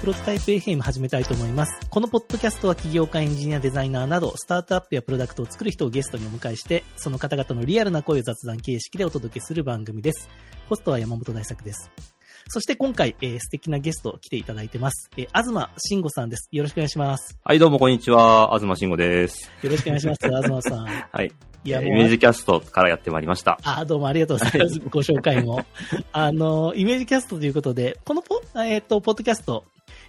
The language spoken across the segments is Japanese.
プロトタイプ FM 始めたいと思います。このポッドキャストは起業家、エンジニア、デザイナーなど、スタートアップやプロダクトを作る人をゲストにお迎えして、その方々のリアルな声を雑談形式でお届けする番組です。ホストは山本大作です。そして今回、えー素敵なゲスト来ていただいてます。えー、東慎吾さんです。よろしくお願いします。はい、どうもこんにちは。東慎吾です。よろしくお願いします、東さん。はい。いや、イメージキャストからやってまいりました。あ、どうもありがとうございます。ご紹介も。あの、イメージキャストということで、このポ、えっ、と、ポッドキャスト、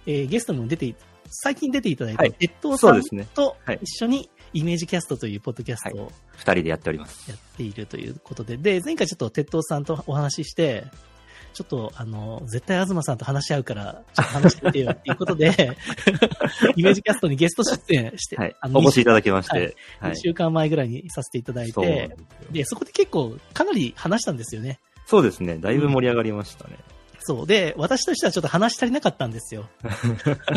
えーゲストにも出てい、最近出ていただいた、はい鉄道さそうんとはい一緒にイメージキャストというポッドキャストを二人でやっております。やっているということで、で、前回ちょっと鉄道さんとお話しして、ちょっと、あの、絶対東さんと話し合うから、ちょっと話してみてよっていうことで、イメージキャストにゲスト出演して、はい。あのお越しいただきましはいて。は2週間前ぐらいにさせていただいてで、すよで、そこで結構かなり話したんですよね。そうですね。だいぶ盛り上がりましたね。そう。で、私としてはちょっと話し足りなかったんですよ。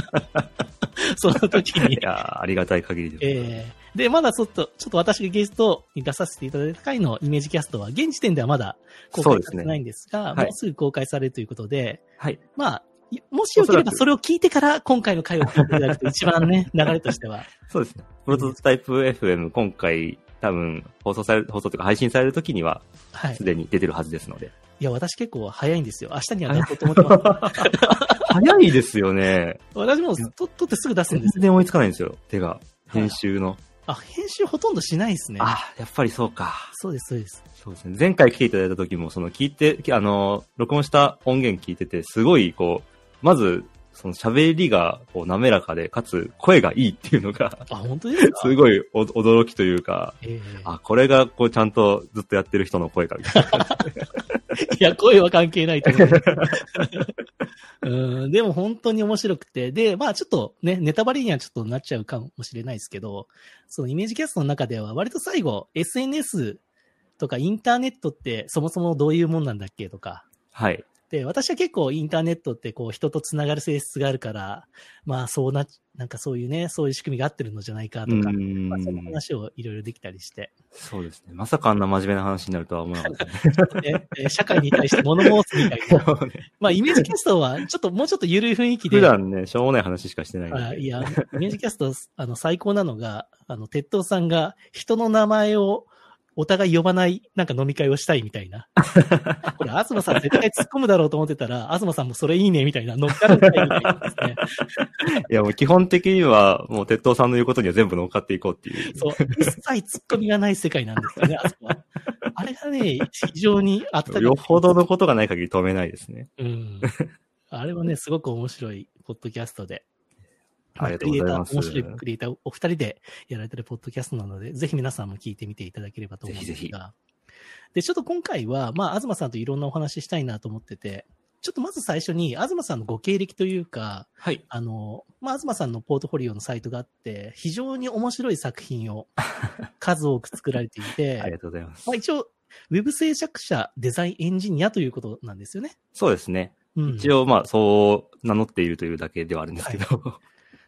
その時にい。やーありがたい限りです。えーで、まだちょっと、ちょっと私がゲストに出させていただいた回のイメージキャストは、現時点ではまだ公開されてないんですが、そうですねはいもうすぐ公開されるということで、はい。まあ、いもしよければそれを聞いてから今回の回を聞いていただくと一番ね、流れとしては。そうですね。プロトタイプ FM、今回、多分、放送される、放送というか配信される時には、はいす。でに出てるはずですので。いや、私結構早いんですよ。明日には出そうと思ってます。早いですよね。私もと撮ってすぐ出すんですよ。全然追いつかないんですよ。手が。はい編集の。あ、編集ほとんどしないですね。あ、やっぱりそうか。そうです、そうです。そうですね。前回来ていただいた時も、その聞いて、あの、録音した音源聞いてて、すごい、こう、まず、その喋りが、こう、滑らかで、かつ、声がいいっていうのが、あ、本当ですか？すごいお驚きというか、ええあ、これが、こう、ちゃんとずっとやってる人の声か、みたいな。いや、声は関係ないと思う。うん、でも本当に面白くて、で、まあちょっとね、ネタバレにはちょっとなっちゃうかもしれないですけど、そのイメージキャストの中では割と最後、SNS とかインターネットってそもそもどういうもんなんだっけとか、はい。で、私は結構インターネットってこう人とつながる性質があるから、まあそうな、なんかそういうね、そういう仕組みが合ってるのじゃないかとか、まあ、そのん。話をいろいろできたりして、そうですね。まさかあんな真面目な話になるとは思わなかったね。でえ社会に対して物申すみたいな。まあ、イメージキャストは、ちょっと、もうちょっと緩い雰囲気で。普段ね、しょうもない話しかしてない。あいや、イメージキャスト、あの、最高なのが、あの、鉄道さんが人の名前をお互い呼ばない、なんか飲み会をしたいみたいな。これ、東さん絶対突っ込むだろうと思ってたら、東さんもそれいいね、みたいな、乗っかるみたいなですね。いや、もう基本的には、もう、鉄道さんの言うことには全部乗っかっていこうっていう。そう、一切突っ込みがない世界なんですよね、あそこは。あれがね、非常にあったよほどのことがない限り止めないですね。うん。あれはね、すごく面白いポッドキャストで。ますクリエイター面白いクリエイターお二人でやられてるポッドキャストなので、ぜひ皆さんも聞いてみていただければと思うんですが。ぜひぜで、ちょっと今回は、まあ、東さんといろんなお話ししたいなと思ってて、ちょっとまず最初に、東さんのご経歴というか、はい。あの、まあ、東さんのポートフォリオのサイトがあって、非常に面白い作品を 数多く作られていて、ありがとうございますまあ、。一応、ウェブ制作者、デザインエンジニアということなんですよね。そうですね。うん。一応、まあ、そう名乗っているというだけではあるんですけど、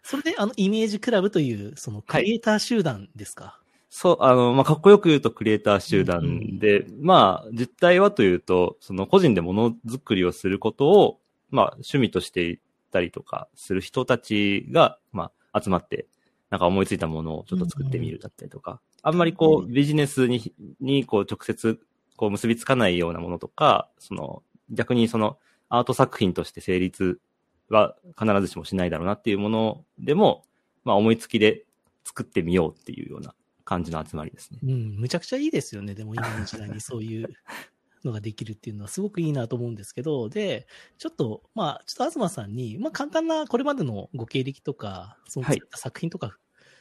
それで、あの、イメージクラブという、その、クリエイター集団ですか、そう、あの、まあ、かっこよく言うとクリエイター集団で、まあ、実態はというと、その個人でものづくりをすることを、まあ、趣味としていたりとかする人たちが、まあ、集まって、なんか思いついたものをちょっと作ってみるだったりとか、あんまりこう、ビジネスに、に、こう、直接、こう、結びつかないようなものとか、その、逆にその、アート作品として成立は必ずしもしないだろうなっていうものでも、まあ、思いつきで作ってみようっていうような感じの集まりですね。うん、むちゃくちゃいいですよね。でも今の時代にそういうのができるっていうのはすごくいいなと思うんですけど、で、ちょっと、まあ、ちょっと東さんに、まあ、簡単なこれまでのご経歴とか、そのはい作った作品とか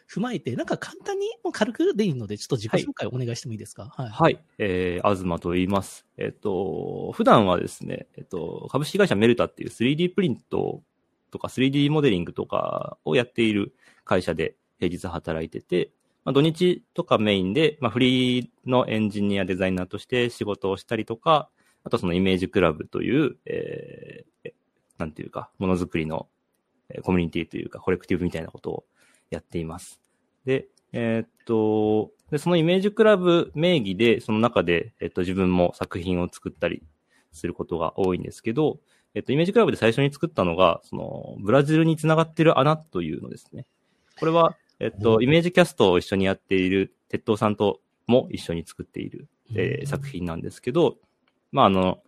踏まえて、なんか簡単に、もう軽くでいいので、ちょっと自己紹介お願いしてもいいですか？はい。はい。えー、東と言います。えっ、と、普段はですね、えっ、と、株式会社メルタっていう 3D プリントとか 3D モデリングとかをやっている会社で平日働いてて、まあ、土日とかメインで、まあ、フリーのエンジニアデザイナーとして仕事をしたりとか、あとそのイメージクラブという、えー、なんていうか、ものづくりのえーコミュニティというか、コレクティブみたいなことをやっています。で、えーっと、で、そのイメージクラブ名義で、その中で、えっと、自分も作品を作ったりすることが多いんですけど、えっと、イメージクラブで最初に作ったのが、その、ブラジルにつながってる穴というのですね。これは、えっと、イメージキャストを一緒にやっている、鉄道さんとも一緒に作っている、えー、作品なんですけど、まあ、あの、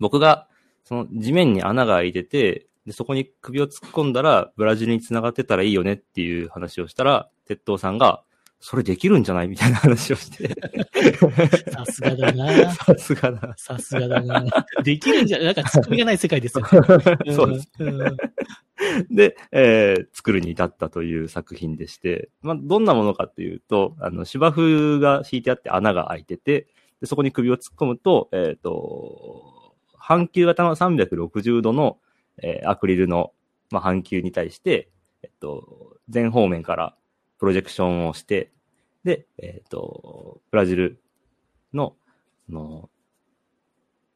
僕が、その地面に穴が開いてて、で、そこに首を突っ込んだら、ブラジルに繋がってたらいいよねっていう話をしたら、鉄道さんが、それできるんじゃない？みたいな話をして。さすがだな。さすがだ。さすがだな。できるんじゃ、なんかツッコミがない世界ですよ、ね。そうです。で、えー、作るに至ったという作品でして、まあ、どんなものかっていうと、あの、芝生が敷いてあって穴が開いてて、でそこに首を突っ込むと、えっ、ー、と、半球型の360度の、えー、アクリルの、まあ、半球に対して、えっと、全方面からプロジェクションをして、で、えっ、ー、と、ブラジルの、の、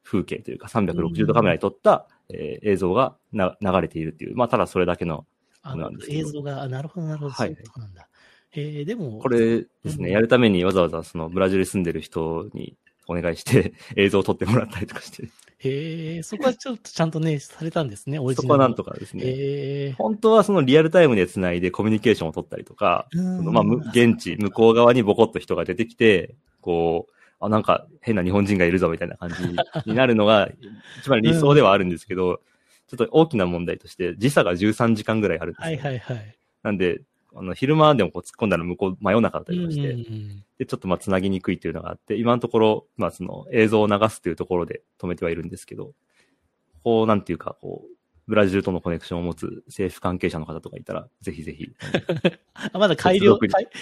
風景というか360度カメラに撮った、うん、えー、映像がな流れているっていう、まあ、ただそれだけのもの。映像が、なるほど、なるほど。はい。そうなんだ。えー、でも。これですね、うん、やるためにわざわざそのブラジルに住んでる人にお願いして 映像を撮ってもらったりとかして。へえ、そこはちょっとちゃんとね、されたんですね、オリジナル。そこはなんとかですね。へ本当はそのリアルタイムで繋いでコミュニケーションを取ったりとか、そのまあ、現地、向こう側にボコッと人が出てきて、こう、あ、なんか変な日本人がいるぞみたいな感じになるのが 一番理想ではあるんですけど、ちょっと大きな問題として時差が13時間ぐらいあるんです、はいはいはい。なんで、あの、昼間でもこう突っ込んだら向こう真夜中だったりとかして、で、ちょっとまあ繋ぎにくいっていうのがあって、今のところ、まあその映像を流すっていうところで止めてはいるんですけど、こう、なんていうか、こう、ブラジルとのコネクションを持つ政府関係者の方とかいたら、ぜひぜひ。まだ改良、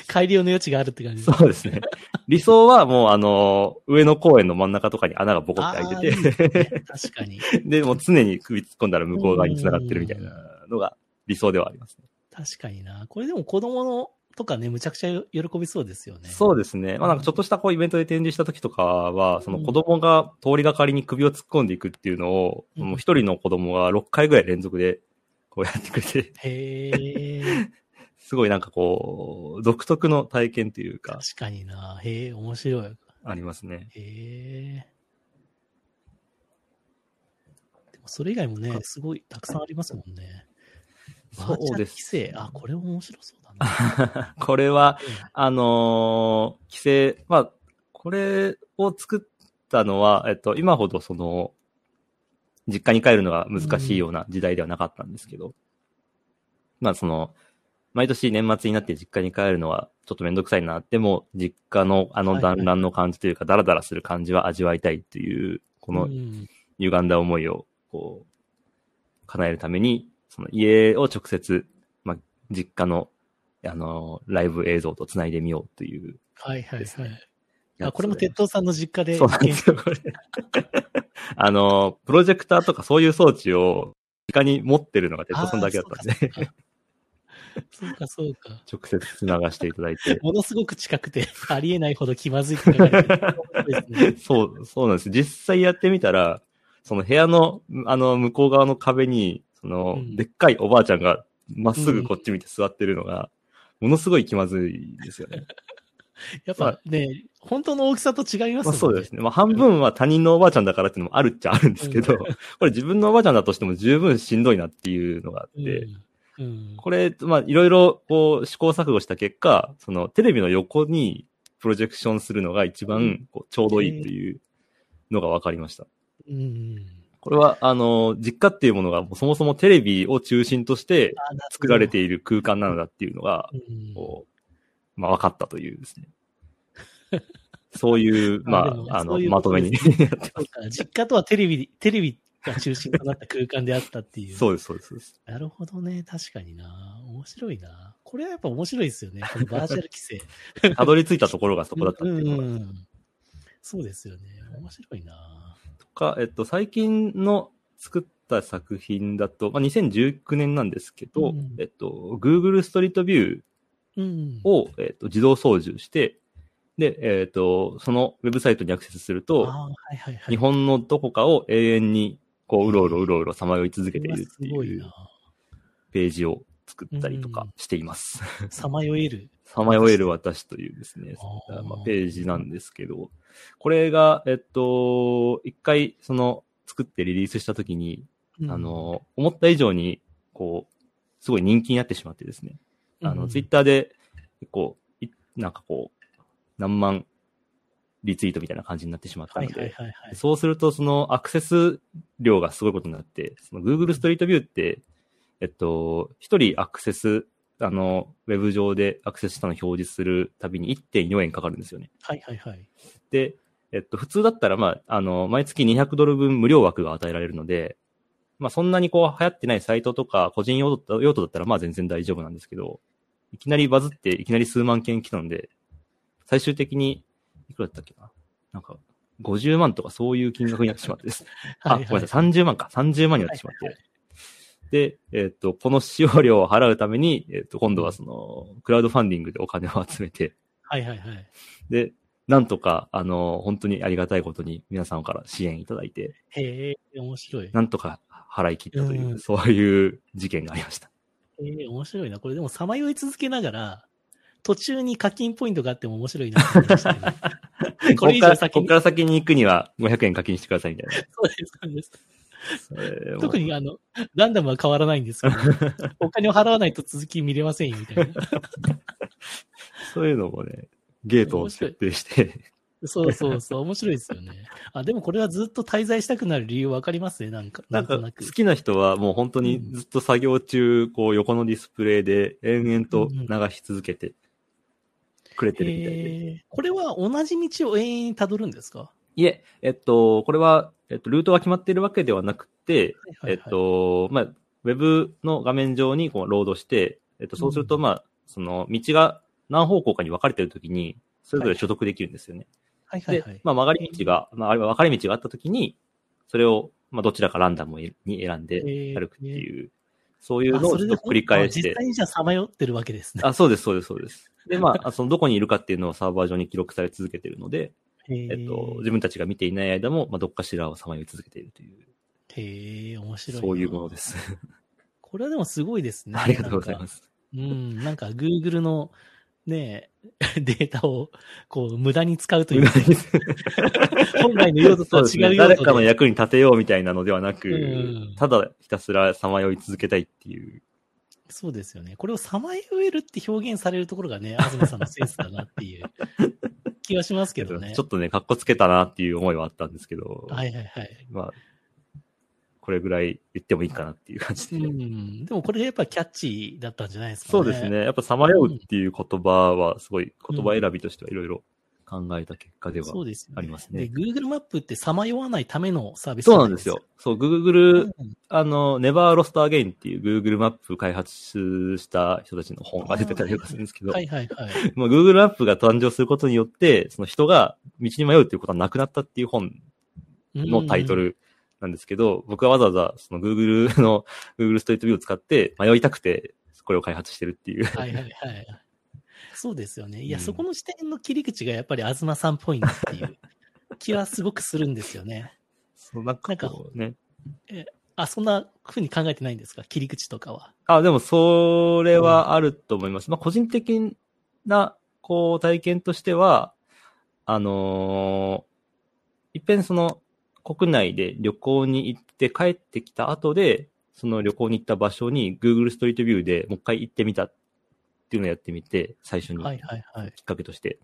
改良の余地があるって感じそうですね。理想はもうあの、上野公園の真ん中とかに穴がボコって開いててね、確かに。で、もう常に首突っ込んだら向こう側に繋がってるみたいなのが理想ではありますね。確かにな。これでも子供のとかね、むちゃくちゃ喜びそうですよね。そうですね。まあなんかちょっとしたこうイベントで展示した時とかは、その子供が通りがかりに首を突っ込んでいくっていうのを、うん、もう一人の子供が6回ぐらい連続でこうやってくれて。へー。すごいなんかこう、独特の体験というか。確かにな。へえ、面白い。ありますね。へえ。でもそれ以外もね、すごいたくさんありますもんね。そうです。規制。あ、これ面白そうだな。これは、あのー、規制、まあ、これを作ったのは、えっと、今ほどその、実家に帰るのが難しいような時代ではなかったんですけど、うん、まあその、毎年年末になって実家に帰るのはちょっとめんどくさいなっても、実家のあの団らんの感じというか、ダラダラする感じは味わいたいっていう、この歪んだ思いを、こう、叶えるために、その家を直接、まあ、実家の、あの、ライブ映像と繋いでみようという、ね、はいはいはい。あ、これも鉄道さんの実家で。そうなんですよ、これ。あの、プロジェクターとかそういう装置を、実家に持ってるのが鉄道さんだけだったんで。そうか、そうか。直接繋がしていただいて。ものすごく近くて、ありえないほど気まずいって書かれてる、そう、そうなんです。実際やってみたら、その部屋の、あの、向こう側の壁に、その、うん、でっかいおばあちゃんがまっすぐこっち見て座ってるのが、ものすごい気まずいですよね。やっぱね、まあ、本当の大きさと違いますね。まあ、そうですね。まあ半分は他人のおばあちゃんだからっていうのもあるっちゃあるんですけど、うん、これ自分のおばあちゃんだとしても十分しんどいなっていうのがあって、うん、これ、まあいろいろこう試行錯誤した結果、そのテレビの横にプロジェクションするのが一番こうちょうどいいっていうのが分かりました。うんこれは、あの、実家っていうものがそもそもテレビを中心として作られている空間なのだっていうのが、こう、まあ分かったというですね。そういう、まあ、あの、まとめに実家とはテレビ、テレビが中心となった空間であったっていう。そうです、そうです、そうです。なるほどね。確かにな。面白いな。これはやっぱ面白いですよね。このバーチャル規制。たどり着いたところがそこだったっていうのが。うん、そうですよね。面白いな。か、えっと、最近の作った作品だと、まあ、2019年なんですけど、うん、えっと、Google ストリートビューを、うん、えっと、自動操縦して、で、えっと、そのウェブサイトにアクセスすると、はいはいはい、日本のどこかを永遠に、こう、うろうろうろうろさまよい続けているっていうページを作ったりとかしています。さまよえる。さまよえる私というですね、まあ、ページなんですけど、これが、えっと、一回、その、作ってリリースした時に、うんあ、の、思った以上に、こう、すごい人気になってしまってですね。あの、うんツイッターで、結構、いなんかこう、何万リツイートみたいな感じになってしまったはいので、はいはいはい。そうすると、そのアクセス量がすごいことになって、その Google ストリートビューって、えっと、一人アクセス、あの、ウェブ上でアクセスしたのを表示するたびに1.4円かかるんですよね。はいはいはい。で、えっと、普通だったら、まあ、あの、毎月200ドル分無料枠が与えられるので、まあ、そんなにこう、流行ってないサイトとか、個人用途用途だったら、まあ、全然大丈夫なんですけど、いきなりバズって、いきなり数万件来たので、最終的に、いくらだったっけな？なんか、50万とかそういう金額になってしまってです はいはいごめんなさい、30万か。30万になってしまって。で、えっ、と、この使用料を払うために、えっ、と、今度はその、クラウドファンディングでお金を集めて、はいはいはい。で、なんとか、あの、本当にありがたいことに皆さんから支援いただいて、へえ、面白い。なんとか払い切ったという、うんそういう事件がありました。ええ、面白いな。これでもさまよい続けながら、途中に課金ポイントがあっても面白いなと思いましたよね。これ以上先にここから先に行くには500円課金してくださいみたいな。そうです、そうです。特にあの、ランダムは変わらないんですけど、お金を払わないと続き見れませんよ、みたいな。そういうのもね、ゲートを設定して、そうそうそう、面白いですよね。あ、でもこれはずっと滞在したくなる理由わかりますね、なんか。なんんとなく好。きな人はもう本当にずっと作業中、こう横のディスプレイで延々と流し続けてくれてるみたいで。えーこれは同じ道を永遠に辿るんですか？いえ、えっと、これは、えっと、ルートが決まっているわけではなくて、はいはいはいえっと、まあ、ウェブの画面上にこうロードして、えっと、そうすると、うんまあ、その道が何方向かに分かれているときに、それぞれ所属できるんですよね。はいはいはいで、。まあ、曲がり道が、まあ、あるいは分かれ道があったときに、それを、まあ、どちらかランダムに選んでえー歩くっていう、そういうのをちょっと繰り返して実際、にじゃあさまよってるわけですね。あ、そうです、そうです、そうです。で、まあ、そのどこにいるかっていうのをサーバー上に記録され続けているので、ええっと、自分たちが見ていない間も、まあ、どっかしらをさまよい続けているという、へえ、面白いな。そういうものです。これはでもすごいですね。ありがとうございます。うん、なんか Google のね、データをこう無駄に使うというか、本来の用途と。は違う用誰かの。役に立てようみたいなのではなく、うんただひたすらさまよい続けたいっていう。そうですよね。これをさまよえるって表現されるところがね、東さんのセンスだなっていう 気はしますけどね。ちょっとね、格好つけたなっていう思いはあったんですけど、はいはいはい。まあ、これぐらい言ってもいいかなっていう感じで。うん。でもこれやっぱキャッチーだったんじゃないですかね。そうですね。やっぱさまようっていう言葉は、すごい言葉選びとしてはいろいろ考えた結果ではそうですよね。ありますねで、Google マップってさまよわないためのサービスそうなんですよ。。そう、Google うんあの、Never Lost Again っていう Google マップ開発した人たちの本が出てたりとかするんですけど、はいはいはい。まあ、Google マップが誕生することによって、その人が道に迷うっていうことはなくなったっていう本のタイトルなんですけど、僕はわざわざその Google の Google ストリートビューを使って迷いたくて、これを開発してるっていう。はいはいはい。そうですよね。いや、うんそこの視点の切り口がやっぱり東さんっぽいなっていう 気はすごくするんですよね。そうなんかこうね。あ、そんな風に考えてないんですか？切り口とかは。あ、でもそれはあると思います。まあ、個人的な、こう、体験としては、あのー、いっぺんその、国内で旅行に行って帰ってきた後で、その旅行に行った場所に Google ストリートビューでもう一回行ってみたっていうのをやってみて、最初にはいはいはい。きっかけとして。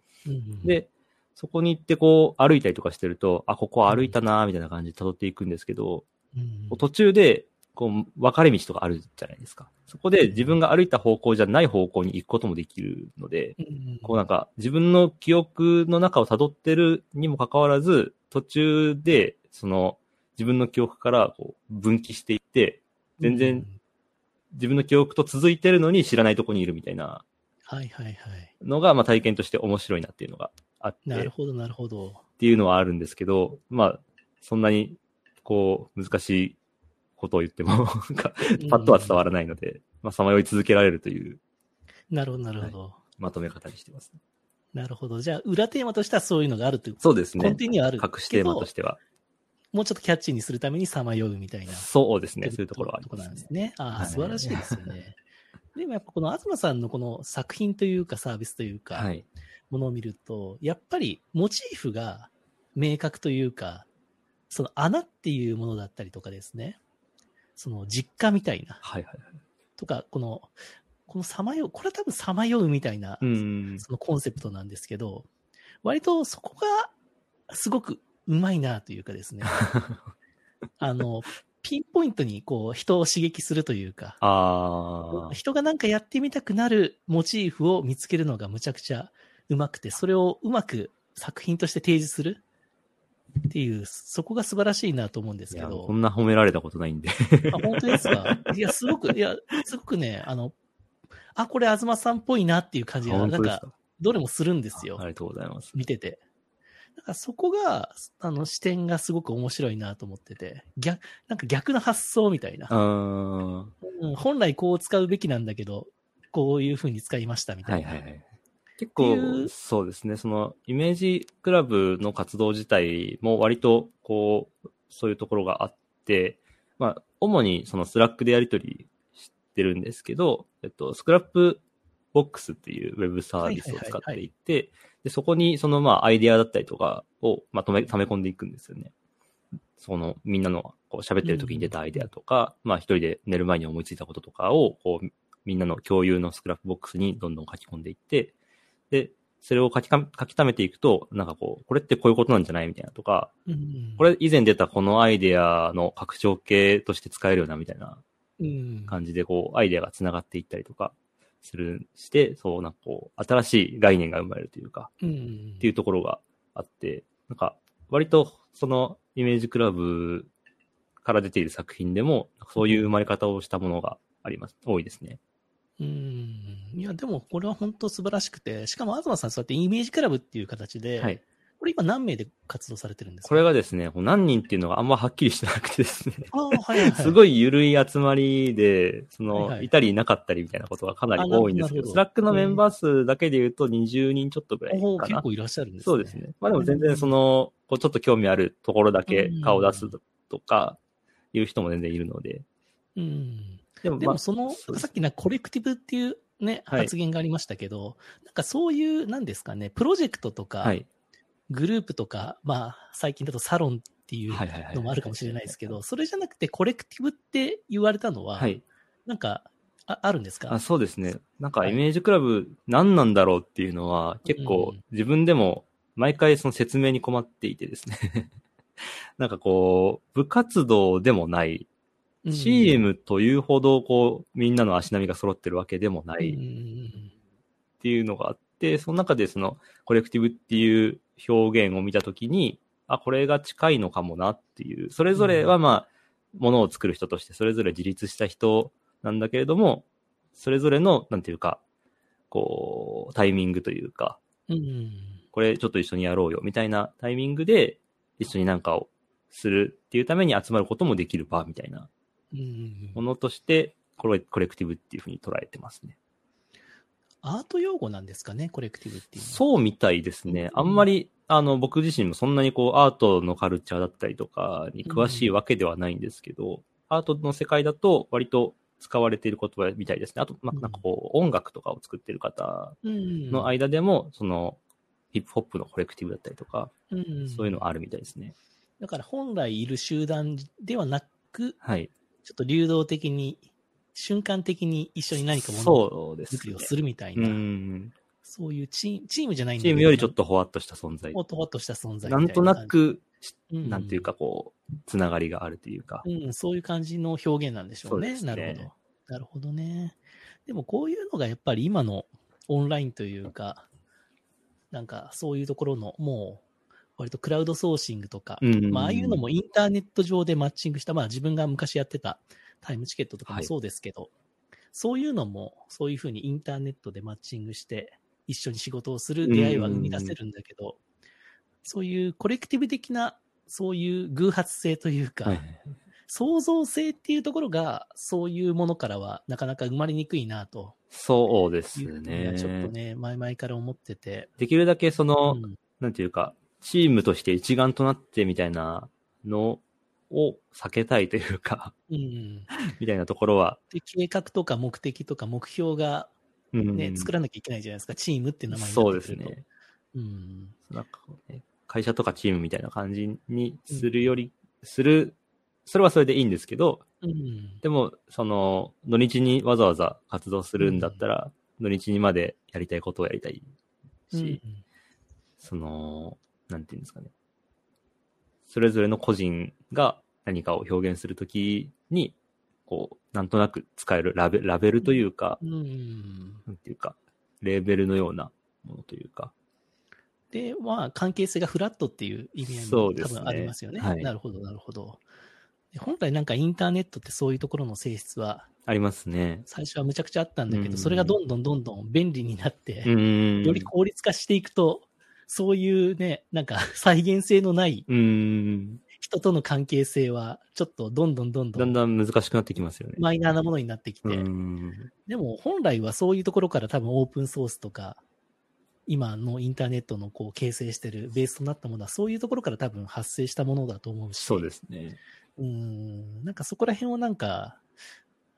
で、そこに行ってこう歩いたりとかしてると、あ、ここ歩いたなーみたいな感じで辿っていくんですけど、うん途中で、こう、分かれ道とかあるじゃないですか。そこで自分が歩いた方向じゃない方向に行くこともできるので、うんうんこうなんか自分の記憶の中を辿ってるにもかかわらず、途中で、その自分の記憶からこう分岐していって、全然自分の記憶と続いてるのに知らないとこにいるみたいなはいはいはい。のが、まあ体験として面白いなっていうのがあって、っなるほどなるほど。ていうのはあるんですけど、まあ、そんなに、こう、難しいことを言っても、パッとは伝わらないので、まあ、さまよい続けられるというなるほどなるほど。まとめ方にしてます。なるほど。じゃあ、裏テーマとしてはそういうのがあるという。そうですね。根底にはある。隠しテーマとしては。もうちょっとキャッチーにするためにさまようみたいな。そうですね。そういうところはありますね。なんですね。ああ、はい素晴らしいですよね。でもやっぱこの東さんのこの作品というかサービスというか、はい。ものを見ると、やっぱりモチーフが明確というか、その穴っていうものだったりとかですね、その実家みたいな、はいはいはい。とか、この、このさまよう、これは多分さまようみたいな、うん。そのコンセプトなんですけど、割とそこがすごくうまいなというかですね、あの、ピンポイントにこう人を刺激するというか。人がなんかやってみたくなるモチーフを見つけるのがむちゃくちゃうまくて、それをうまく作品として提示するっていう、そこが素晴らしいなと思うんですけどこ。んな褒められたことないんで。あ、本当ですか？いや、すごく、いや、すごくね、あの、あ、これ東さんっぽいなっていう感じが、なんかどれもするんですよあ。りがとうございます。見てて。だからそこが、あの、視点がすごく面白いなと思ってて、逆、なんか逆の発想みたいな。うーん。はうん本来こう使うべきなんだけど、こういう風に使いましたみたいな。いはいはい。結っていう構、そうですね。その、イメージクラブの活動自体も割と、こう、そういうところがあって、まあ、主にその Slack でやり取りしてるんですけど、えっと、 Scrapbox っていうウェブサービスを使っていて、で、そこにそのまあアイディアだったりとかをまとめ、溜め込んでいくんですよね。そのみんなのこう喋ってる時に出たアイデアとか、まあ一人で寝る前に思いついたこととかを、こう、みんなの共有の Scrapbox にどんどん書き込んでいって、で、それを書きか書き溜めていくと、なんかこう、これってこういうことなんじゃないみたいなとか、うんこれ以前出たこのアイデアの拡張形として使えるよなみたいなうん。感じで、こう、アイデアが繋がっていったりとかする、して、そう、なんかこう、新しい概念が生まれるというか、うん。っていうところがあって、なんか、割と、その、イメージクラブから出ている作品でも、そういう生まれ方をしたものがあります。多いですね。うん。いや、でもこれは本当素晴らしくて、しかも東さんそうやってイメージクラブっていう形で、はい。これ今何名で活動されてるんですか？これがですね、何人っていうのがあんまはっきりしてなくてですね、ああ、はいはい、はい。すごい緩い集まりで、その、はいはいいたりいなかったりみたいなことがかなり多いんですけど、 Slack のメンバー数だけで言うと20人ちょっとぐらいかな。結構いらっしゃるんですね。そうですね。まあでも全然その、こうちょっと興味あるところだけ顔を出すとか、いう人も全然いるので。うん。でもまあでも、その、さっきなコレクティブっていうね、はい発言がありましたけど、なんかそういう、なんですかね、プロジェクトとか、はい。グループとか、まあ、最近だとサロンっていう。のもあるかもしれないですけど、それじゃなくてコレクティブって言われたのは、はい。なんか、ああるんですか？あそうですね。なんかはいイメージクラブ何なんだろうっていうのは結構うん自分でも毎回その説明に困っていてですね。なんかこう、部活動でもない、うんチームというほどこう、みんなの足並みが揃ってるわけでもなうんいっていうのがあって、その中でそのコレクティブっていう表現を見たときに、あ、これが近いのかもなっていう、それぞれはまあ、ものを作る人としてそれぞれ自立した人なんだけれども、それぞれの、なんていうか、こう、タイミングというか、うん。これちょっと一緒にやろうよみたいなタイミングで一緒になんかをするっていうために集まることもできる場みたいなうん。ものとして、これコレクティブっていうふうに捉えてますね。アート用語なんですかね、コレクティブっていう。そうみたいですね。あんまり、あの、僕自身もそんなにこう、アートのカルチャーだったりとかに詳しいわけではないんですけど、アートの世界だと割と使われている言葉みたいですね。あと、まあ、なんかこう、音楽とかを作ってる方うんの間でも、その、ヒップホップのコレクティブだったりとか、うんそういうのあるみたいですね。だから本来いる集団ではなく、はい。ちょっと流動的に、瞬間的に一緒に何かものそうですね作りを。するみたいうな、ん。そういうチーム、チームじゃないんだチームよりちょっとほわっとした存在。ほとほっとした存在ないんとなく、うんなんていうかこう、つながりがあるというか。うん、そういう感じの表現なんでしょうね。そうねなるほど。なるほどね。でもこういうのがやっぱり今のオンラインというか、なんかそういうところのもう、割とクラウドソーシングとか、うんまあああいうのもインターネット上でマッチングした、まあ自分が昔やってたタイムチケットとかもそうですけど、そういうのもそういうふうにインターネットでマッチングして一緒に仕事をする出会いは生み出せるんだけど、そういうコレクティブ的なそういう偶発性というか、はい。創造性っていうところが、そういうものからはなかなか生まれにくいなと。そうですね。はちょっとね、前々から思ってて。できるだけその、うん。なんていうか、チームとして一丸となってみたいなのを避けたいというか、うん、みたいなところは、で計画とか目的とか目標が、うんね作らなきゃいけないじゃないですか。チームって名前になそう。ですね。うん。なんかね、会社とかチームみたいな感じにするよりする、それはそれでいいんですけど、うん。でも、その、土日にわざわざ活動するんだったら、土日にまでやりたいことをやりたいし、うんその、なんていうんですかね。それぞれの個人が何かを表現するときに、こう、なんとなく使えるラベラベルというか、うん。なんていうか、レーベルのようなものというか、で、まあ、関係性がフラットっていう意味合いも多分ありますよね。はいなるほど、なるほど。で本来なんかインターネットってそういうところの性質は、ありますね。最初はむちゃくちゃあったんだけど、うんそれがどんどんどんどん便利になって。より効率化していくと、そういうね、なんか 再現性のない。人との関係性は、ちょっとどんどんどんどんだんだん難しくなってきますよね。マイナーなものになってきて。でも本来はそういうところから多分オープンソースとか、今のインターネットのこう形成してるベースとなったものはそういうところから多分発生したものだと思うし。そうですね。うん。なんかそこら辺をなんか、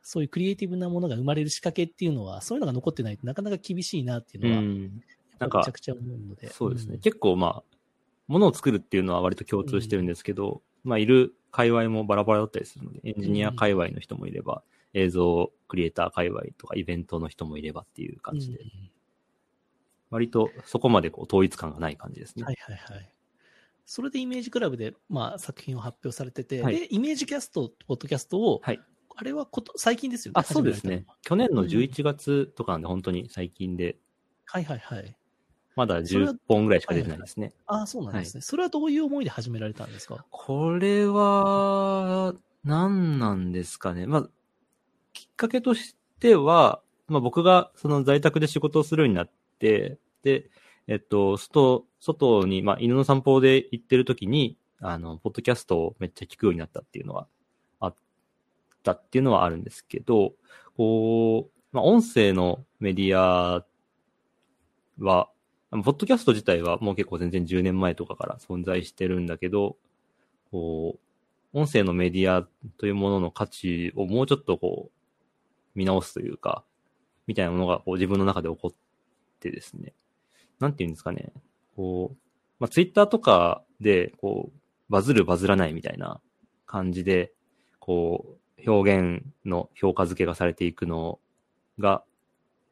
そういうクリエイティブなものが生まれる仕掛けっていうのは、そういうのが残ってないとなかなか厳しいなっていううのは、ん。なんかめちゃくちゃ思うので。そうですね。ん結構まあ、ものを作るっていうのは割と共通してるんですけど、まあ、いる界隈もバラバラだったりするので、エンジニア界隈の人もいれば、映像クリエイター界隈とかイベントの人もいればっていう感じで、割とそこまでこう統一感がない感じですね。はいはいはい。それでイメージクラブで、まあ、作品を発表されてて、はいで、イメージキャスト、ポッドキャストを、はいあれはこと最近ですよね。あ、そうですね。去年のうん11月とかなんで本当に最近で、はいはいはい。まだそれは10本ぐらいしか出てないですね。ああ、そうなんですね、それはどういう思いで始められたんですか？これは、何なんですかね。まあ、きっかけとしては、まあ僕がその在宅で仕事をするようになって、で、えっと、外、外に、まあ犬の散歩で行ってる時に、あの、ポッドキャストをめっちゃ聞くようになったっていうのはあったっていうのはあるんですけど、こう、まあ音声のメディアは、ポッドキャスト自体はもう結構全然10年前とかから存在してるんだけど、こう、音声のメディアというものの価値をもうちょっとこう、見直すというか、みたいなものがこう自分の中で起こってですね。なんて言うんですかね。こう、まあ、ツイッターとかで、こう、バズるバズらないみたいな感じで、こう、表現の評価付けがされていくのが、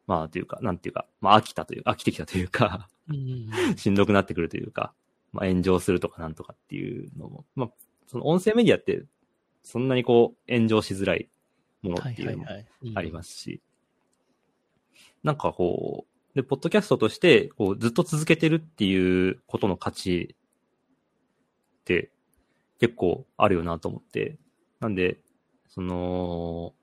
まあ、というか、なんていうか、まあ、飽きたという、飽きてきたというか、うん。しんどくなってくるというか、まあ、炎上するとかなんとかっていうのも、まあ、その音声メディアって、そんなにこう、炎上しづらいものはいっていうのも。ありますし、なんかこう、で、ポッドキャストとして、こう、ずっと続けてるっていうことの価値って結構あるよなと思って、なんで、その、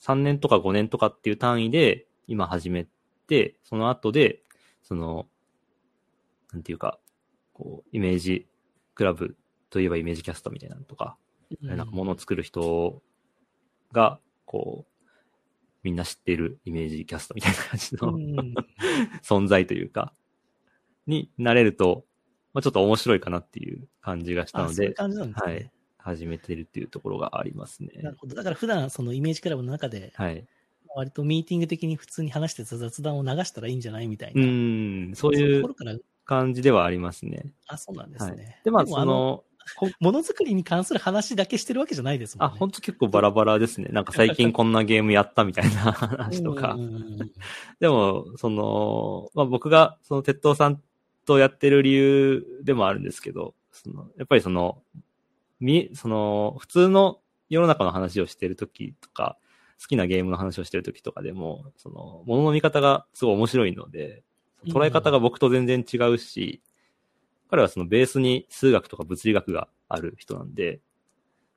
3年とか5年とかっていう単位で今始めて、その後で、その、なんていうか、こう、イメージクラブといえばイメージキャストみたいなのとか、うんなんかものを作る人が、こう、みんな知っているイメージキャストみたいな感じの、うん 存在というか、になれると、まあ、ちょっと面白いかなっていう感じがしたあので、そういう感じなんですね。はい始めてるっていうところがありますね。なるほど。だから普段そのイメージクラブの中で、はい。割とミーティング的に普通に話してた雑談を流したらいいんじゃないみたいうな。ういそういうとうころから、感じではありますね。あ、そうなんですはいね。。で、まあ、もその、こものづくりに関する話だけしてるわけじゃないですもあ、んね。ほんと結構バラバラですね。なんか最近こんなゲームやったみたいな 話とかでも、その、まあ、僕が、その、鉄道さんとやってる理由でもあるんですけど、その、やっぱりその、み、その、普通の世の中の話をしてるときとか、好きなゲームの話をしてるときとかでも、その、ものの見方がすごい面白いので、捉え方が僕と全然違うし、彼はそのベースに数学とか物理学がある人なんで、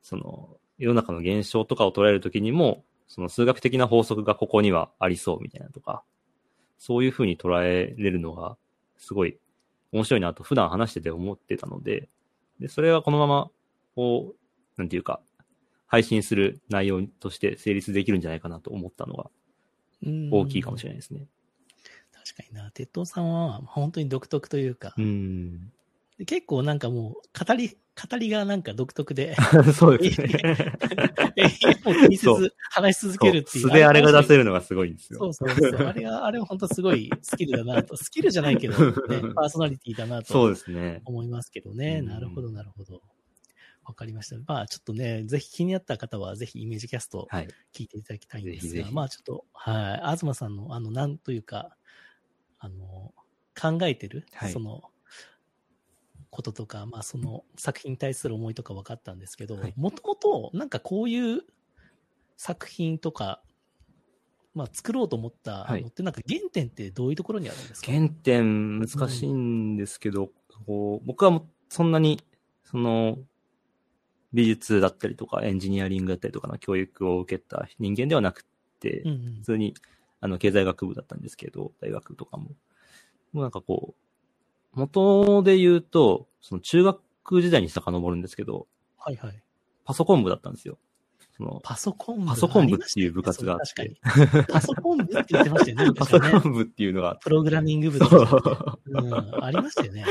その、世の中の現象とかを捉えるときにも、その数学的な法則がここにはありそうみたいなとか、そういう風に捉えれるのが、すごい面白いなと普段話してて思ってたので、で、それはこのまま、こう、なんていうか、配信する内容として成立できるんじゃないかなと思ったのがうん大きいかもしれないですね。確かにな。鉄塔さんは本当に独特というか、う結構なんかもう、語り、語りがなんか独特で、そうですね。も気にせず話し続けるっていう。素であれが出せる。るのがすごいんですよ。そうそうそう。あれが、あれは本当すごいスキルだなと。スキルじゃないけど、ね、パーソナリティだなとそうですね。思いますけどね。うんなるほど、なるほど。わかりました。まあちょっとね、ぜひ気になった方はぜひイメージキャストはい。聞いていただきたいんですが、ぜひぜひ。まあちょっと、はい、東さんの、あの、なんというか、あの、考えてる、はい。その、こととか、まあその作品に対する思いとか分かったんですけどはい、もともとなんかこういう作品とか、まあ作ろうと思ったはい。のって、なんか原点ってどういうところにあるんですか、原点難しいんですけど、こう僕はそんなに、その、美術だったりとかエンジニアリングだったりとかの教育を受けた人間ではなくて、うんうん普通に、あの、経済学部だったんですけど、大学とかも。もうなんかこう、元で言うと、その中学時代に遡るんですけど、はいはい。パソコン部だったんですよ。その、パソコン部パソコン部っていう部活があって。パソコン部って言ってましたよね。パソコン部っていうのが、プログラミング部とそか、う うん。ありましたよね。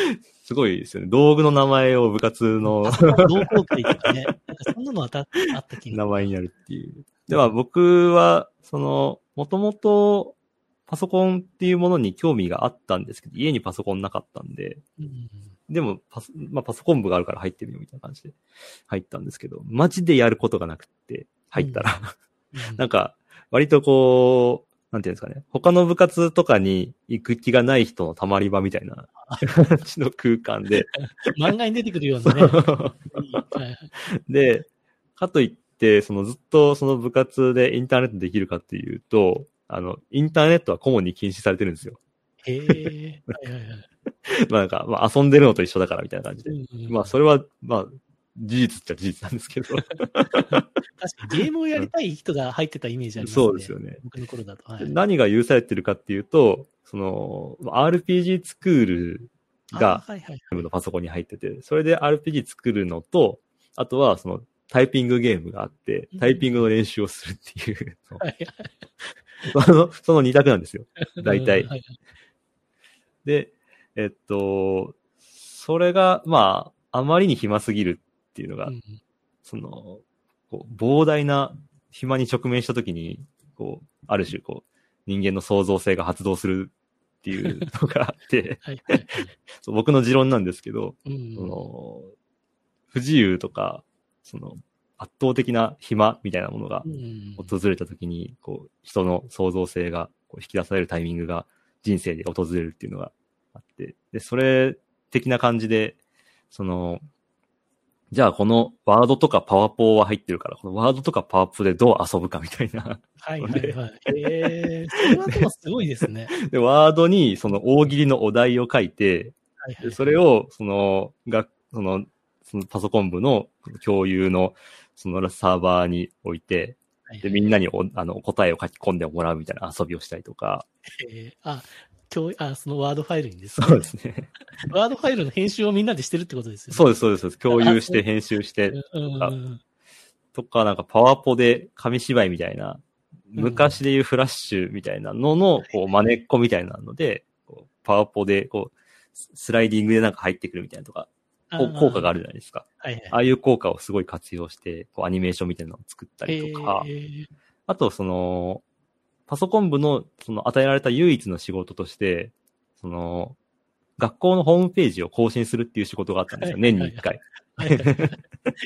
すごいですよね。道具の名前を部活の同好会とかね。なんかそんなのあったあった気が名前になるっていう。では僕は、その、もともとパソコンっていうものに興味があったんですけど、家にパソコンなかったんで、うん。でもパソ、まあ、パソコン部があるから入ってみようみたいな感じで入ったんですけど、マジでやることがなくって、入ったら、うん。なんか、割とこう、なんていうんですかね、他の部活とかに行く気がない人のたまり場みたいな 感じの空間で、漫画に出てくるようなね。で、かといって、そのずっとその部活でインターネットできるかっていうと、あの、インターネットは顧問に禁止されてるんですよ。へえ。はいはいはい まあなんか、まあ遊んでるのと一緒だからみたいな感じで。うんうんまあそれは、まあ、事実っちゃ事実なんですけど。確かにゲームをやりたい人が入ってたイメージありますね。そうですよね。僕の頃だと。はい何が許されてるかっていうと、その、RPG スクールがあはいのパソコンに入ってて、それで RPG 作るのと、あとはそのタイピングゲームがあってうん、タイピングの練習をするっていう、はいはい その、その二択なんですよ。大体。うんはい。で、えっと、それが、まあ、あまりに暇すぎるっていうのが、うんその、こう膨大な暇に直面したときに、こう、ある種、こう、人間の創造性が発動するっていうのがあって、僕の持論なんですけど、うん。その、不自由とか、その、圧倒的な暇みたいなものがうん訪れたときに、こう、人の創造性がこう引き出されるタイミングが人生で訪れるっていうのがあって、で、それ的な感じで、その、じゃあこのワードとかパワポは入ってるから、このワードとかパワポでどう遊ぶかみたいな。はいはいはい。ええ、それはでもすごいですね。で、ワードにその大喜利のお題を書いて、はいはいでそれを、その、が、その、そのパソコン部の共有の、そのサーバーに置いて、はいで、みんなにおあの答えを書き込んでもらうみたいな遊びをしたりとか。えーあ、今日、あ、そのワードファイルにですね。そうですね。ワードファイルの編集をみんなでしてるってことですよね。そうです、そうです。共有して編集して、うんうんうん。とか、なんかパワポで紙芝居みたいな、うん昔でいうフラッシュみたいなのの、こう、真似っこみたいなので、パワポで、こう、ススライディングでなんか入ってくるみたいなとか、効果があるじゃないですか。はいはい。ああいう効果をすごい活用して、こう、アニメーションみたいなのを作ったりとか、えーあと、その、パソコン部の、その、与えられた唯一の仕事として、その、学校のホームページを更新するっていう仕事があったんですよ。はい年に一回。は いは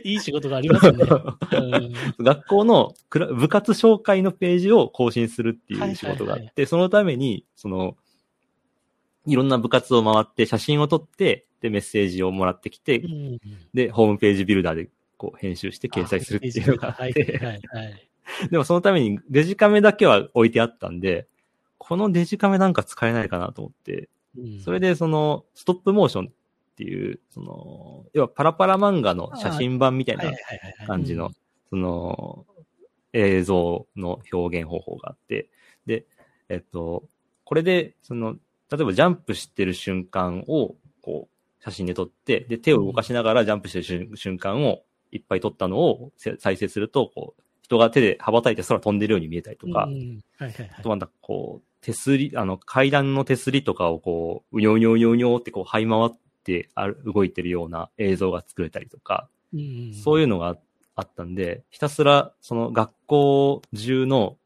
い仕事がありますね。うん学校の部活紹介のページを更新するっていう仕事があって、そのために、その、いろんな部活を回って写真を撮って、で、メッセージをもらってきて、うんで、ホームページビルダーでこう編集して掲載するっていうのがあっはいて、はいはい。でもそのためにデジカメだけは置いてあったんで、このデジカメなんか使えないかなと思って、うん。それでそのストップモーションっていう、その、要はパラパラ漫画の写真版みたいな感じの、その、映像の表現方法があって、で、えっと、これで、その、例えばジャンプしてる瞬間を、こう、写真で撮って、で、手を動かしながらジャンプしてる瞬瞬間をいっぱい撮ったのをせ再生すると、こう、人が手で羽ばたいて空飛んでるように見えたりとか、あとまたこう、手すり、あの、階段の手すりとかをこう、うにょうにょうにょうにょってこう、這い回ってある動いてるような映像が作れたりとか、うんそういうのがああったんで、ひたすらその学校中の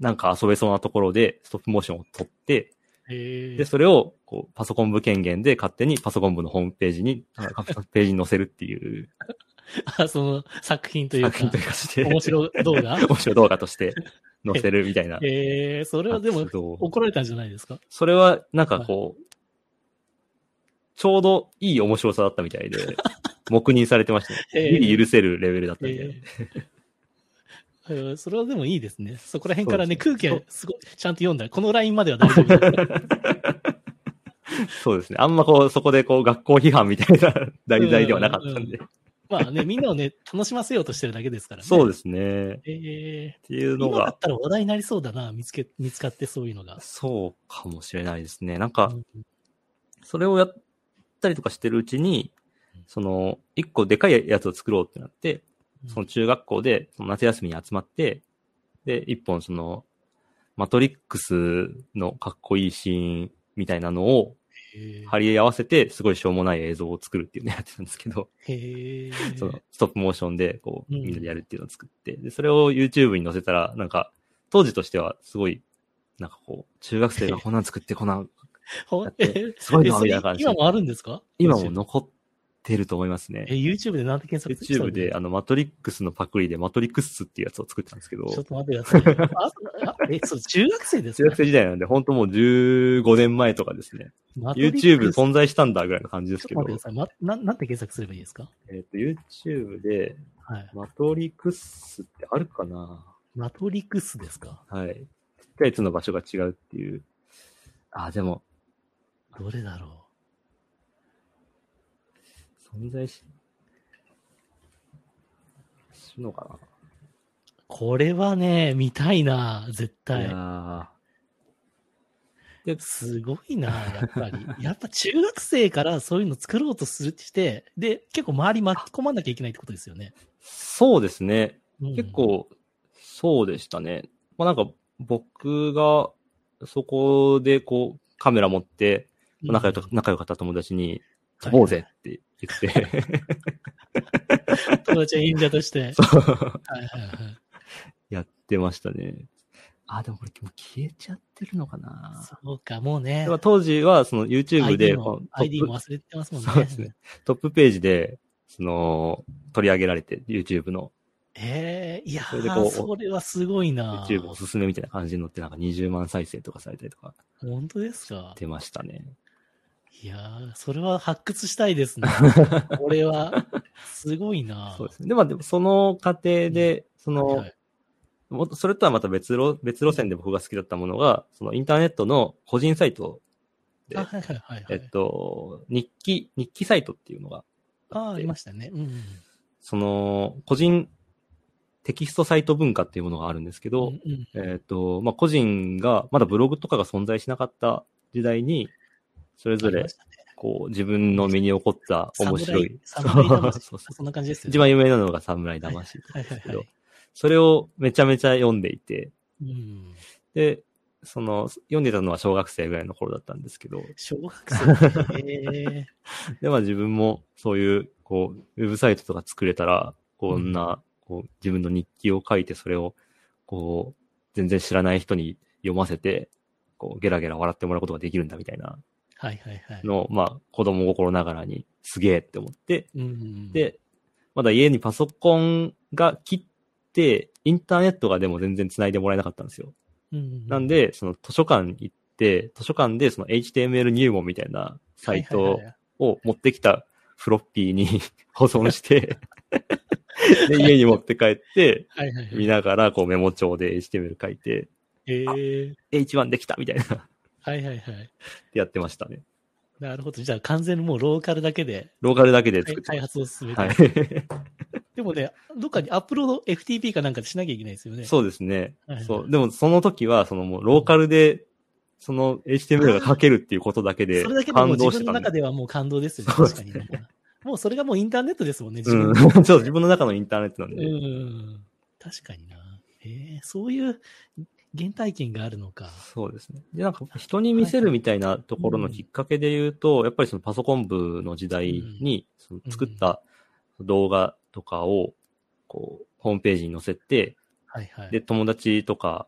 なんか遊べそうなところでストップモーションを撮って、で、それをこうパソコン部権限で勝手にパソコン部のホームページに、ページに載せるっていう。あ、その作品というか。作、品というかして、面白動画？面白動画として載せるみたいな。えー、それはでも怒られたんじゃないですか？それは、なんかこう、ちょうどいい面白さだったみたいで、黙認されてましたね。えー。ギリ許せるレベルだったみたいな。えーえーそれはでもいいですね。そこら辺からね、空気がすごい、ちゃんと読んだら、このラインまでは大丈夫だ。そうですね。あんまこう、そこでこう、学校批判みたいな 題材ではなかったんで。まあね、みんなをね、楽しませようとしてるだけですからね。そうですね。っえていうー、のが今だっ、たら話題になりそうだな、見つけ、見つかってそういうのが。そうかもしれないですね。なんかう、んそれをやったりとかしてるうちに、その、一個でかいやつを作ろうってなって、その中学校で、その夏休みに集まって、で、一本その、マトリックスのかっこいいシーンみたいなのを貼り合わせて、すごいしょうもない映像を作るっていうのをやってたんですけど、その、ストップモーションで、こう、うん。みんなでやるっていうのを作って、で、それを YouTube に載せたら、なんか、当時としてはすごい、なんかこう、中学生がこんなん作ってこんなんすごいな、みたいな感じで。今。もあるんですか？今も残ってると思いますねえ、。YouTube でなんて検索した YouTube で、あの、マトリックスのパクリで、マトリックスっていうやつを作ったんですけど、ちょっと待ってください。え、そう、中学生ですか？中学生時代なんで、本当もう15年前とかですね。YouTube 存在したんだぐらいの感じですけどちょっと、待ってください。ま、ななんて検索すればいいですか？えっ、と、YouTube で、はい。マトリクスってあるかな？マトリクスですか？はい。ちっちゃいつの場所が違うっていう。あ、でも、どれだろ存在し、するのかうこれはね、見たいな、絶な、い、対。やすごいな、やっぱり。やっぱ中学生からそういうの作ろうとするってして、で、結構周り巻き込まなきゃいけないってことですよね。ーそうですね。うん結、構、そうでしたね。まあなんか、僕が、そこでこう、カメラ持って、仲良かった友達に、飛ぼうぜって言って、友達は忍者として。そうはいはいはい。やってましたね。あ、でもこれもう消えちゃってるのかな。そうか、もうね当時は、その YouTube で ID も ID も忘れてますもんね。そうですね。トップページで、その、取り上げられて、YouTube の、ええいやそれでこうー、それはすごいな。YouTube おすすめみたいな感じに載って、なんか20万再生とかされたりとか本当ですか？出ましたね。いやー、それは発掘したいですね。これは、すごいな。そうですね。で、まあでもその過程で、その、はいはいもそれとはまた別路、別路線で僕が好きだったものが、そのインターネットの個人サイトで、あ、はいはいはい、はい。えっと、日記、日記サイトっていうのがああ、ありましたね。うん。その、個人テキストサイト文化っていうものがあるんですけど、うんうんえっ、と、まあ、個人が、まだブログとかが存在しなかった時代に、それぞれこう、自分の身に起こった面白い。侍侍魂そんな感じですよね。一番有名なのが侍魂とかはいはいはい。それをめちゃめちゃ読んでいて、うん。で、その、読んでたのは小学生ぐらいの頃だったんですけど、小学生。ええ で、まあ自分もそういう、こう、ウェブサイトとか作れたら、こんな、こう、自分の日記を書いて、それを、こう、全然知らない人に読ませて、こう、ゲラゲラ笑ってもらうことができるんだみたいなはいはいはい。のを、まあ、子供心ながらに、すげえって思って、うん、で、まだ家にパソコンが切って、インターネットがでも全然繋いでもらえなかったんですよ。うん、なんで、その図書館行って、図書館でその HTML 入門みたいなサイトを持ってきたフロッピーに 保存して、で、家に持って帰って。見ながらこうメモ帳で HTML 書いて、ええ H1 できたみたいな、はいはいはい。やってましたね。なるほど。じゃあ完全にもうローカルだけでローカルだけで作って開発を進めて、た。はい。でもね、どっかにアップロード FTP かなんかでしなきゃいけないですよね。そうですねはいは。いそう。でもその時は、そのもうローカルで、その HTML が書けるっていうことだけでそれだけでも自分の中ではもう感動ですよね。確かに。もうそれがもうインターネットですもんね、自うん分の。そう、自分の中のインターネットなんで。うん。確かにな。ええそういう原体験があるのか。そうですね。で、なんか人に見せるみたいなところのきっかけで言うと、やっぱりそのパソコン部の時代に、その作った動画とかを、こう、ホームページに載せて、はいはい。で、友達とか、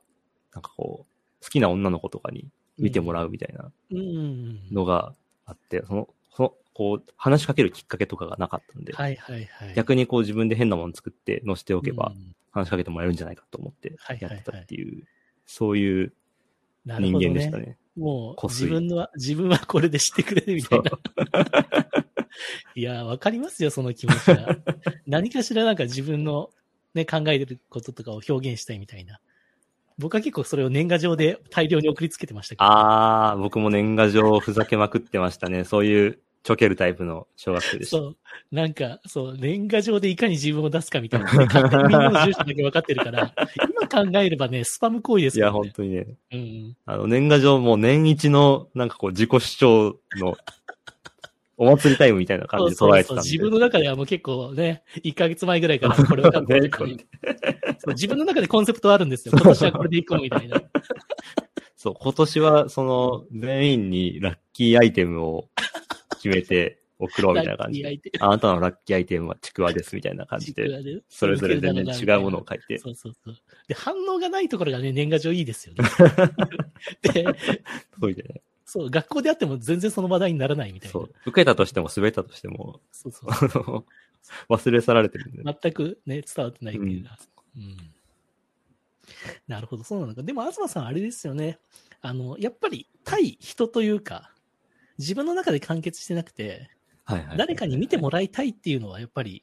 なんかこう、好きな女の子とかに見てもらうみたいなうん。のがあって、その、その、こう、話しかけるきっかけとかがなかったんで、はいはいはい。逆にこう自分で変なもの作って載せておけばうん話しかけてもらえるんじゃないかと思ってはいはいはいやってたっていう、そういう人間でしたね。ね。もう自分は、自分はこれで知ってくれるみたいな。いや、わかりますよ、その気持ちは。何かしらなんか自分のね、考えてることとかを表現したいみたいな。僕は結構それを年賀状で大量に送りつけてましたけど。あー、僕も年賀状ふざけまくってましたね。そういうちょけるタイプの小学生でした。そう。なんか、そう、年賀状でいかに自分を出すかみたいな、ね。勝手にみんなの住所だけ分かってるから、今考えればね、スパム行為ですいや、よね。本当にね。うんうん。あの、年賀状も年一の、なんかこう、自己主張の、お祭りタイムみたいな感じでそうそうそう。捉えてたんで。自分の中ではもう結構ね、1ヶ月前ぐらいから これを書くねこれそう自分の中でコンセプトあるんですよ。今年はこれでいこうみたいな。そう、今年は、その、全員にラッキーアイテムを決めて送ろうみたいな感じあなたのラッキーアイテムはちくわですみたいな感じで、でそれぞれ全然違うものを書いて。そうそうそう。で、反応がないところがね、年賀状いいですよね。で、そういうね。そう、学校であっても全然その話題にならないみたいな。そう。受けたとしても滑ったとしても、そうそう 忘れ去られてるんで。全くね、伝わってないっていうか。うん。なるほど、そうなのか。でも、東さんあれですよね。あの、やっぱり対人というか、自分の中で完結してなくて、はいはい。誰かに見てもらいたいっていうのは、やっぱり、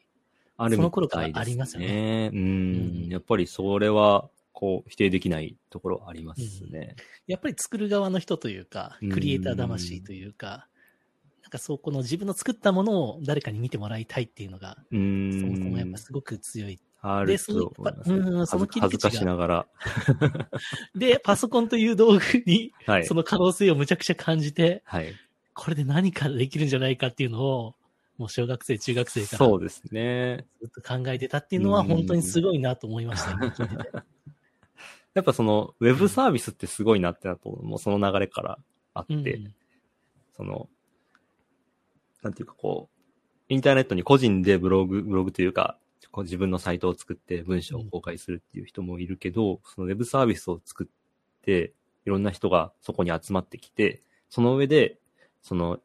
あるその頃からありますよね。ううんん。やっぱりそれは、こう、否定できないところはありますね。やっぱり作る側の人というか、うんクリエイター魂というか、なんかそう、この自分の作ったものを誰かに見てもらいたいっていうのが、うそもそもやっんぱ。すごく強い。あるでそのと思いますうんその切り口が恥ずかしながら。で、パソコンという道具に、はいそ。の可能性をむちゃくちゃ感じて、はい。これで何かできるんじゃないかっていうのを、もう小学生、中学生からそうですね。ずっと考えてたっていうのはうん本当にすごいなと思いました、今聞いてて。やっぱその、ウェブサービスってすごいなってなと、もうその流れからあって、うんその、なんていうかこう、インターネットに個人でブログ、ブログというか、こう自分のサイトを作って文章を公開するっていう人もいるけど、そのウェブサービスを作って、いろんな人がそこに集まってきて、その上で、その、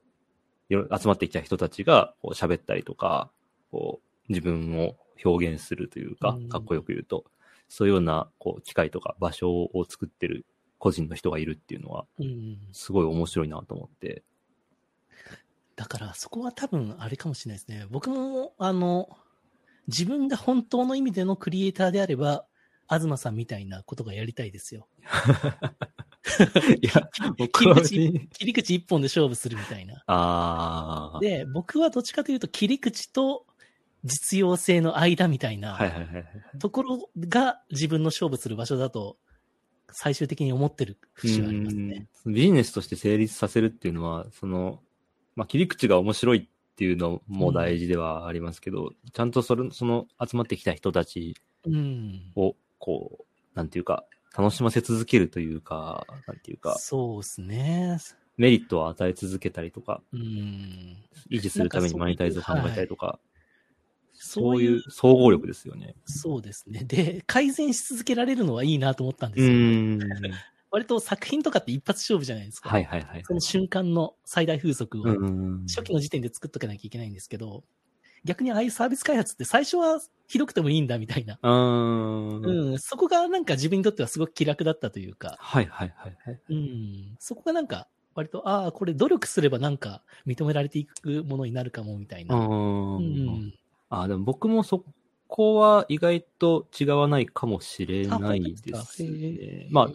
集まってきた人たちがこう喋ったりとか、こう、自分を表現するというかうん、かっこよく言うと、そういうような、こう、機会とか場所を作ってる個人の人がいるっていうのは、うんすごい面白いなと思って。だからそこは多分あれかもしれないですね。僕も、あの、自分が本当の意味でのクリエイターであれば、東さんみたいなことがやりたいですよ。いや、僕は切り口、切り口一本で勝負するみたいな。ああ。で、僕はどっちかというと切り口と実用性の間みたいなはいはいはいはい。ところが自分の勝負する場所だと最終的に思ってる節はありますね。うんビジネスとして成立させるっていうのは、その、まあ、切り口が面白いっていうのも大事ではありますけど、ちゃんとそれ、その集まってきた人たちうん。を、こう、なんていうか、楽しませ続けるというか、なんていうか、そうですね。メリットを与え続けたりとか、うん。維持するためにマニタイズを考えたりとか、そそういう総合力ですよね。そうですね。で、改善し続けられるのはいいなと思ったんでうすよ。ん。割と作品とかって一発勝負じゃないですか。はいはいはい。その瞬間の最大風速をうん。初期の時点で作っとかなきゃいけないんですけど、逆にああいうサービス開発って最初はひどくてもいいんだみたいな。うーん。うん、そこがなんか自分にとってはすごく気楽だったというか、はいはいはいはい。うん、そこがなんか割と、ああ、これ努力すればなんか認められていくものになるかもみたいな。う。うんん。あ、でも僕もそこは意外と違わないかもしれないですね。ま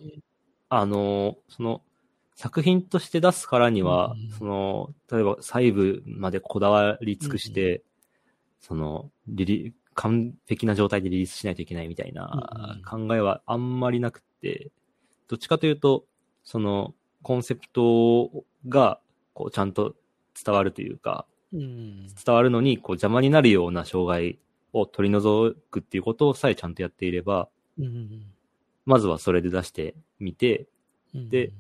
あ、あの、その、作品として出すからには、うんその、例えば細部までこだわり尽くして、その、リリ、完璧な状態でリリースしないといけないみたいな考えはあんまりなくて、どっちかというと、その、コンセプトが、こう、ちゃんと伝わるというか、うん。伝わるのに、こう、邪魔になるような障害を取り除くっていうことをさえちゃんとやっていれば、うん。まずはそれで出してみて、うんで、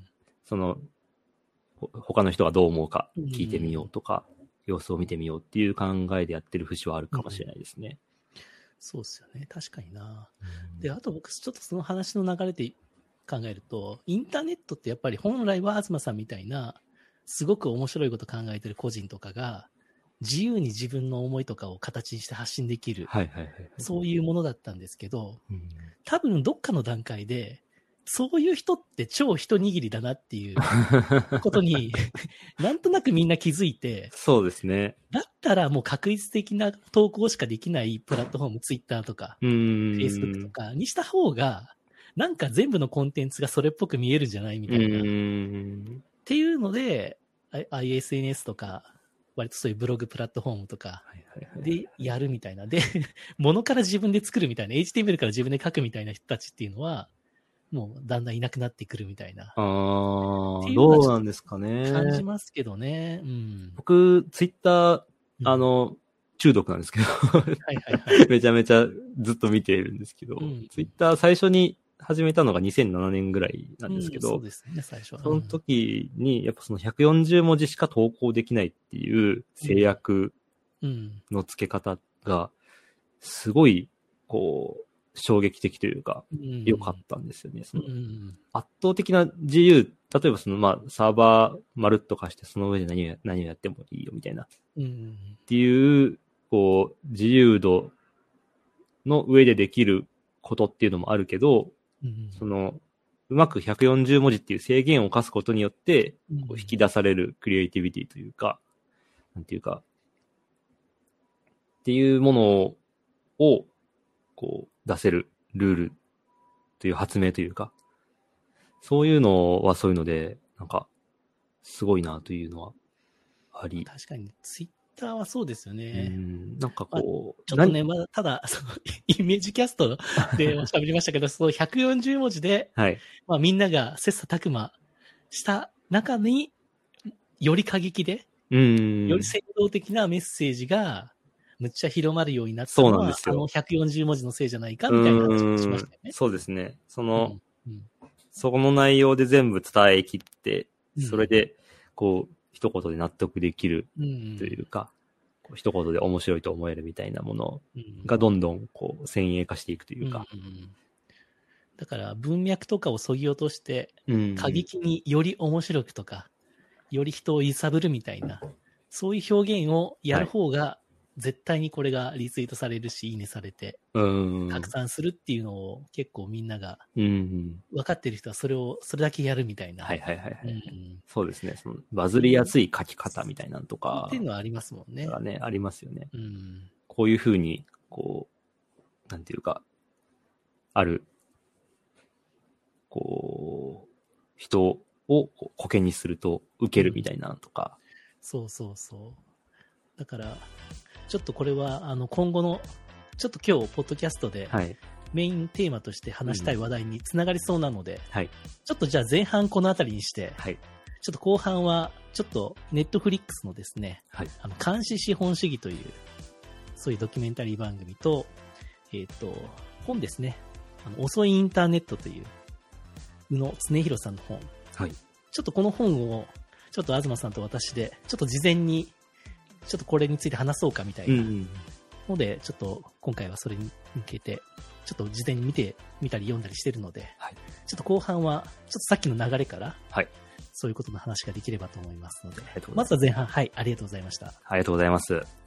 その、ほ他の人がどう思うか聞いてみようとか、様子を見てみようっていう考えでやってる節はあるかもしれないですね。そうですよね。確かにな。で、あと僕、ちょっとその話の流れで考えると、インターネットってやっぱり本来は東さんみたいな、すごく面白いこと考えてる個人とかが、自由に自分の思いとかを形にして発信できる。そういうものだったんですけど、うん。多分どっかの段階で、そういう人って超一握りだなっていう ことに、なんとなくみんな気づいて、そうですね。だったらもう確率的な投稿しかできないプラットフォーム、ツイッターとか、うーん。Facebook とかにした方が、なんか全部のコンテンツがそれっぽく見えるんじゃないみうたいな。っ。ていうので、ISNS とか、割とそういうブログプラットフォームとか。でやるみたいな。で、物から自分で作るみたいな、HTML から自分で書くみたいな人たちっていうのは、もうだんだんいなくなってくるみたいなああ、どうなんですかね。感じますけどね。うん。僕、ツイッター、うんあ、の、中毒なんですけど、はいはいはい。めちゃめちゃずっと見ているんですけど、うんツイッター最初に始めたのが2007年ぐらいなんですけど、うんそうですね、最初は。その時に、やっぱその140文字しか投稿できないっていう制約うん。の付け方が、すごい、こう、衝撃的というか、うん。良かったんですよね。そのうん。圧倒的な自由、例えばその、まあ、サーバーまるっと貸して、その上で何をや何をやってもいいよみたいな、っうん。ていう、こう、自由度の上でできることっていうのもあるけど、うん。その、うまく140文字っていう制限を課すことによって、うんこう引き出されるクリエイティビティというか、なんていうか、っていうものを、こう、出せるルールという発明というか、そういうのはそういうので、なんか、すごいなというのはあり、確かに、ツイッターはそうですようね。ん、なんかこう、ちょっとね、まだ、ただ、その、イメージキャストでお喋りましたけど、その140文字で、何はい。まあみんなが切磋琢磨した中に、より過激で、うん。より先導的なメッセージが、むっちゃ広まるようになったのは、そうなんですよあの140文字のせいじゃないか、みたいな話をしましたよねうん。そうですね。その、うんその内容で全部伝えきって、うんそれで、こう、一言で納得できるうん。というか、こう一言で面白いと思えるみたいなものうんがどんどん、こう、先鋭化していくというか。うんうんだから文脈とかを削ぎ落として、うん過激により面白くとか、より人を揺さぶるみたいな、そういう表現をやる方が、絶対にこれがリツイートされるし、いいねされて、うん。拡散するっていうのを結構みんなが、うん。分かってる人はそれを、それだけやるみたいな。はいはいはいはい。ん。そうですね。そのバズりやすい書き方みたいなのとかっていうのはありますもんね。がね、ありますよね。うん。こういうふうに、こう、なんていうか、ある、こう、人をコケにすると受けるみたいなのとか。そうそうそう。だから、ちょっとこれは、あの、今後の、ちょっと今日、ポッドキャストで、はい。メインテーマとして話したい話題につながりそうなので、はい。ちょっとじゃあ前半この辺りにして、はい。ちょっと後半は、ちょっとネットフリックスのですね、はい。あの、監視資本主義という、そういうドキュメンタリー番組と、えっ、と、本ですね。あの、遅いインターネットという、宇野恒弘さんの本。はい。ちょっとこの本を、ちょっと東さんと私で、ちょっと事前に、ちょっとこれについて話そうかみたいうんなので、ちょっと今回はそれに向けて、ちょっと事前に見て、見たり読んだりしてるので、はいちょっと後半は、ちょっとさっきの流れから、はい。そういうことの話ができればと思いますのでますまずは前半、はい、ありがとうございました。ありがとうございます。